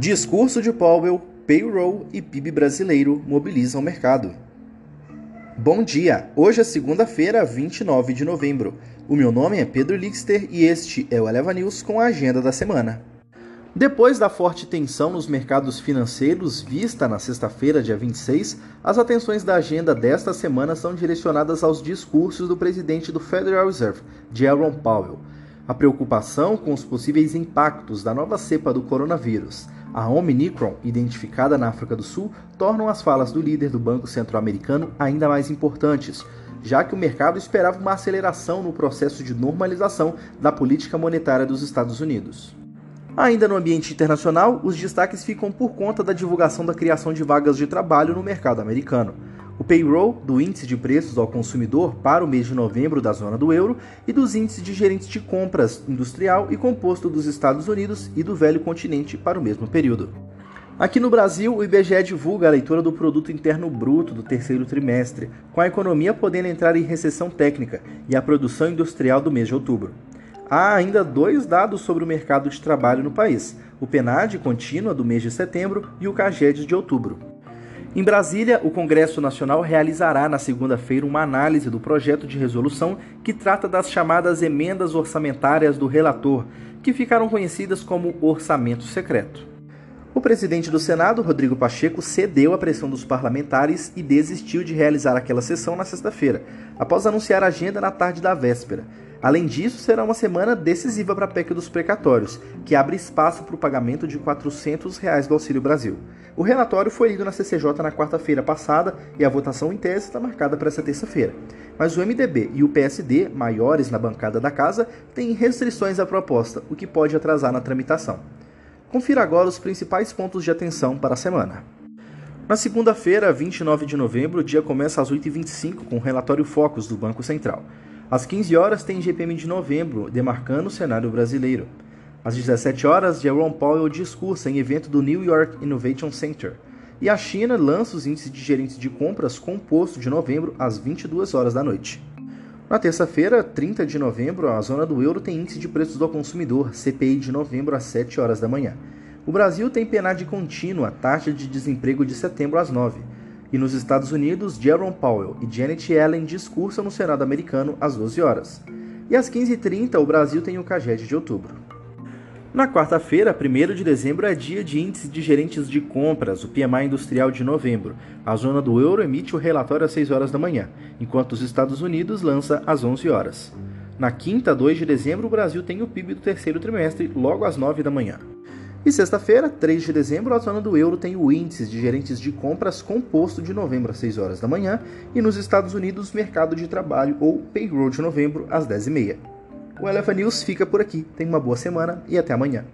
Discurso de Powell, payroll e PIB brasileiro mobilizam o mercado. Bom dia! Hoje é segunda-feira, 29 de novembro. O meu nome é Pedro Lixter e este é o Eleva News com a agenda da semana. Depois da forte tensão nos mercados financeiros vista na sexta-feira, dia 26, as atenções da agenda desta semana são direcionadas aos discursos do presidente do Federal Reserve, Jerome Powell. A preocupação com os possíveis impactos da nova cepa do coronavírus, a Omicron, identificada na África do Sul, tornam as falas do líder do Banco Centro-Americano ainda mais importantes, já que o mercado esperava uma aceleração no processo de normalização da política monetária dos Estados Unidos. Ainda no ambiente internacional, os destaques ficam por conta da divulgação da criação de vagas de trabalho no mercado americano. O payroll do índice de preços ao consumidor para o mês de novembro da zona do euro e dos índices de gerentes de compras industrial e composto dos Estados Unidos e do velho continente para o mesmo período. Aqui no Brasil, o IBGE divulga a leitura do produto interno bruto do terceiro trimestre, com a economia podendo entrar em recessão técnica e a produção industrial do mês de outubro. Há ainda dois dados sobre o mercado de trabalho no país: o PNAD contínua do mês de setembro e o CAGED de outubro. Em Brasília, o Congresso Nacional realizará na segunda-feira uma análise do projeto de resolução que trata das chamadas emendas orçamentárias do relator, que ficaram conhecidas como orçamento secreto. O presidente do Senado, Rodrigo Pacheco, cedeu à pressão dos parlamentares e desistiu de realizar aquela sessão na sexta-feira, após anunciar a agenda na tarde da véspera. Além disso, será uma semana decisiva para a PEC dos precatórios, que abre espaço para o pagamento de 400 reais do Auxílio Brasil. O relatório foi lido na CCJ na quarta-feira passada e a votação em tese está marcada para essa terça-feira. Mas o MDB e o PSD, maiores na bancada da casa, têm restrições à proposta, o que pode atrasar na tramitação. Confira agora os principais pontos de atenção para a semana. Na segunda-feira, 29 de novembro, o dia começa às 8h25 com o relatório Focus do Banco Central. Às 15 horas tem GPM de novembro, demarcando o cenário brasileiro. Às 17 horas, Jerome Powell discursa em evento do New York Innovation Center. E a China lança os índices de gerentes de compras composto de novembro às 22 horas da noite. Na terça-feira, 30 de novembro, a zona do euro tem índice de preços do consumidor, CPI de novembro às 7 horas da manhã. O Brasil tem PNAD contínua, taxa de desemprego de setembro às 9 e nos Estados Unidos, Jerome Powell e Janet Yellen discursam no Senado americano às 12 horas. E às 15h30, o Brasil tem o CAGED de outubro. Na quarta-feira, 1 de dezembro, é dia de índice de gerentes de compras, o PMI industrial de novembro. A zona do euro emite o relatório às 6 horas da manhã, enquanto os Estados Unidos lança às 11 horas. Na quinta, 2 de dezembro, o Brasil tem o PIB do terceiro trimestre, logo às 9 da manhã. E sexta-feira, 3 de dezembro, a zona do euro tem o índice de gerentes de compras composto de novembro às 6 horas da manhã e nos Estados Unidos, mercado de trabalho ou payroll de novembro às 10h30. O Elefa News fica por aqui. Tenha uma boa semana e até amanhã.